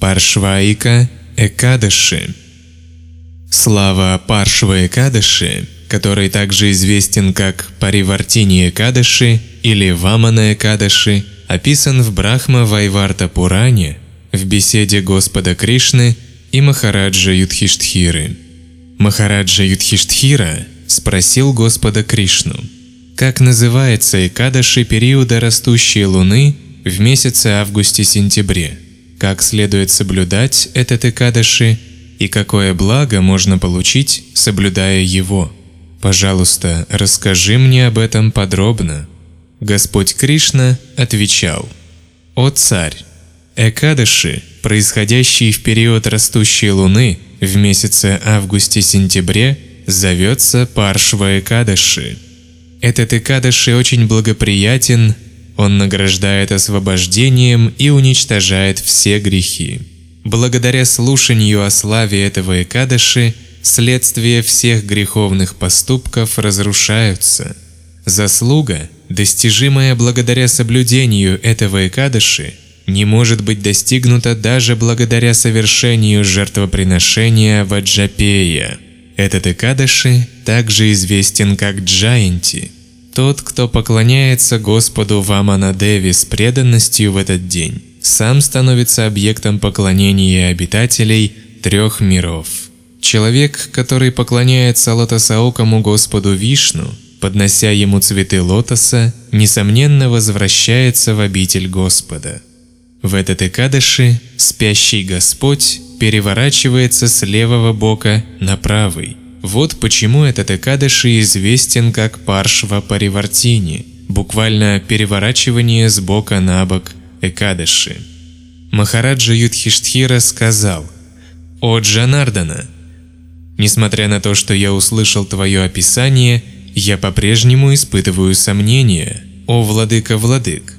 Паршваика Экадыши Слава Паршва Экадыши, который также известен как Паривартини Экадыши или Вамана Экадыши, описан в Брахма Вайварта Пуране в беседе Господа Кришны и Махараджа Юдхиштхиры. Махараджа Юдхиштхира спросил Господа Кришну, как называется Экадаши периода растущей луны в месяце августе-сентябре, как следует соблюдать этот Экадаши и какое благо можно получить, соблюдая его. Пожалуйста, расскажи мне об этом подробно. Господь Кришна отвечал, «О царь, Экадаши, происходящий в период растущей луны в месяце августе-сентябре, зовется Паршва Экадаши. Этот Экадаши очень благоприятен, он награждает освобождением и уничтожает все грехи. Благодаря слушанию о славе этого Экадаши, следствия всех греховных поступков разрушаются. Заслуга, достижимая благодаря соблюдению этого Экадаши, не может быть достигнута даже благодаря совершению жертвоприношения Ваджапея. Этот Экадаши также известен как Джаянти. Тот, кто поклоняется Господу Ваманадеви с преданностью в этот день, сам становится объектом поклонения обитателей трех миров. Человек, который поклоняется лотосоокому Господу Вишну, поднося ему цветы лотоса, несомненно возвращается в обитель Господа – в этот Экадыши спящий Господь переворачивается с левого бока на правый. Вот почему этот Экадыши известен как Паршва Паривартини, буквально переворачивание с бока на бок Экадыши. Махараджа Юдхиштхира сказал, «О Джанардана, несмотря на то, что я услышал твое описание, я по-прежнему испытываю сомнения. О Владыка-Владык,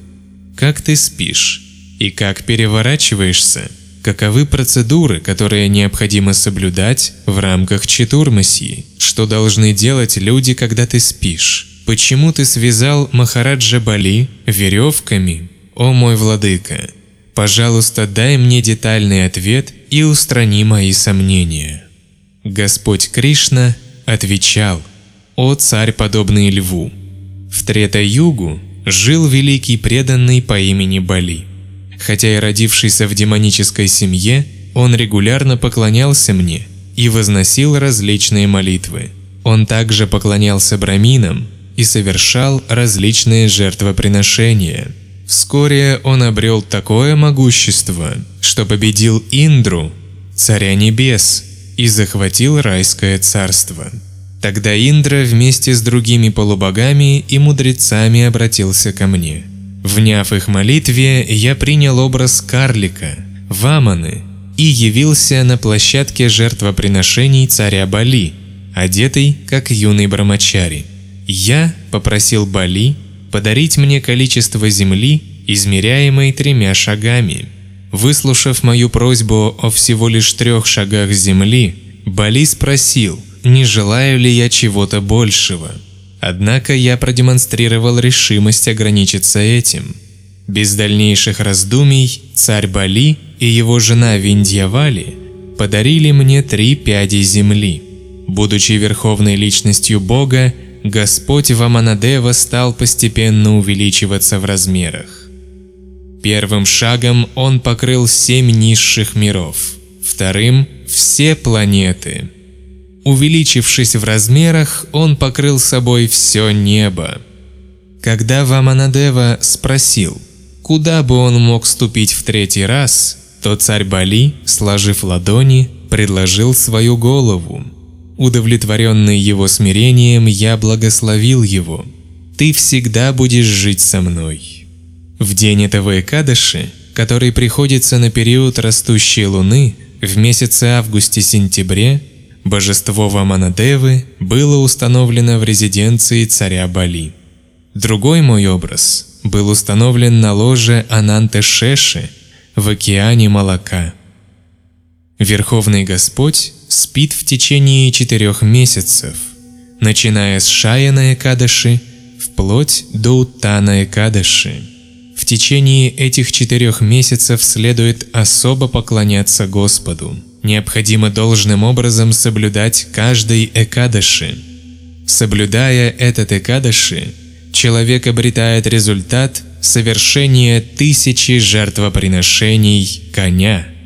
как ты спишь?» и как переворачиваешься, каковы процедуры, которые необходимо соблюдать в рамках читурмасии, что должны делать люди, когда ты спишь, почему ты связал Махараджа Бали веревками, о мой владыка. Пожалуйста, дай мне детальный ответ и устрани мои сомнения. Господь Кришна отвечал, «О царь, подобный льву! В Трета-югу жил великий преданный по имени Бали. Хотя и родившийся в демонической семье, он регулярно поклонялся мне и возносил различные молитвы. Он также поклонялся браминам и совершал различные жертвоприношения. Вскоре он обрел такое могущество, что победил Индру, царя небес, и захватил райское царство. Тогда Индра вместе с другими полубогами и мудрецами обратился ко мне – Вняв их молитве, я принял образ карлика, ваманы, и явился на площадке жертвоприношений царя Бали, одетый как юный брамачари. Я попросил Бали подарить мне количество земли, измеряемой тремя шагами. Выслушав мою просьбу о всего лишь трех шагах земли, Бали спросил, не желаю ли я чего-то большего – Однако я продемонстрировал решимость ограничиться этим. Без дальнейших раздумий царь Бали и его жена Виндьявали подарили мне три пяди земли. Будучи верховной личностью Бога, Господь Ваманадева стал постепенно увеличиваться в размерах. Первым шагом он покрыл семь низших миров, вторым – все планеты – Увеличившись в размерах, он покрыл собой все небо. Когда Ваманадева спросил, куда бы он мог ступить в третий раз, то царь Бали, сложив ладони, предложил свою голову. Удовлетворенный его смирением, я благословил его. «Ты всегда будешь жить со мной». В день этого Экадаши, который приходится на период растущей луны, в месяце августе-сентябре, Божество Ваманадевы было установлено в резиденции царя Бали. Другой мой образ был установлен на ложе Ананте Шеши в океане молока. Верховный Господь спит в течение четырех месяцев, начиная с Шаяна Экадаши вплоть до Утана Экадаши. В течение этих четырех месяцев следует особо поклоняться Господу. Необходимо должным образом соблюдать каждый Экадаши. Соблюдая этот Экадаши, человек обретает результат совершения тысячи жертвоприношений коня –